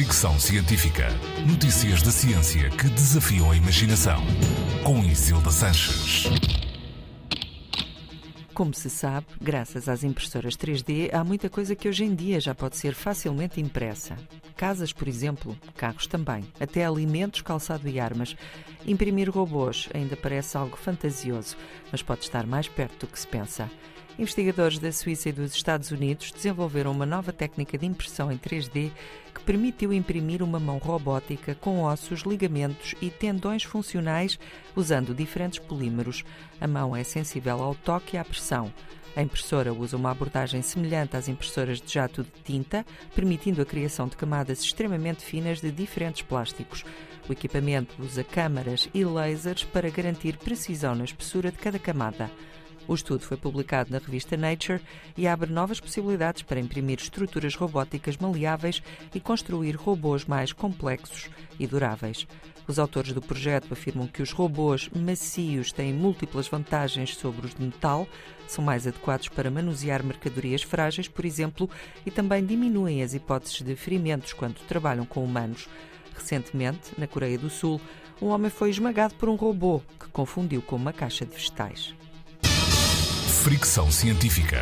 Fricção Científica. Notícias da ciência que desafiam a imaginação. Com Isilda Sanches. Como se sabe, graças às impressoras 3D, há muita coisa que hoje em dia já pode ser facilmente impressa. Casas, por exemplo, carros também, até alimentos, calçado e armas. Imprimir robôs ainda parece algo fantasioso, mas pode estar mais perto do que se pensa. Investigadores da Suíça e dos Estados Unidos desenvolveram uma nova técnica de impressão em 3D que permitiu imprimir uma mão robótica com ossos, ligamentos e tendões funcionais usando diferentes polímeros. A mão é sensível ao toque e à pressão. A impressora usa uma abordagem semelhante às impressoras de jato de tinta, permitindo a criação de camadas extremamente finas de diferentes plásticos. O equipamento usa câmaras e lasers para garantir precisão na espessura de cada camada. O estudo foi publicado na revista Nature e abre novas possibilidades para imprimir estruturas robóticas maleáveis e construir robôs mais complexos e duráveis. Os autores do projeto afirmam que os robôs macios têm múltiplas vantagens sobre os de metal, são mais adequados para manusear mercadorias frágeis, por exemplo, e também diminuem as hipóteses de ferimentos quando trabalham com humanos. Recentemente, na Coreia do Sul, um homem foi esmagado por um robô que confundiu com uma caixa de vegetais. Fricção Científica.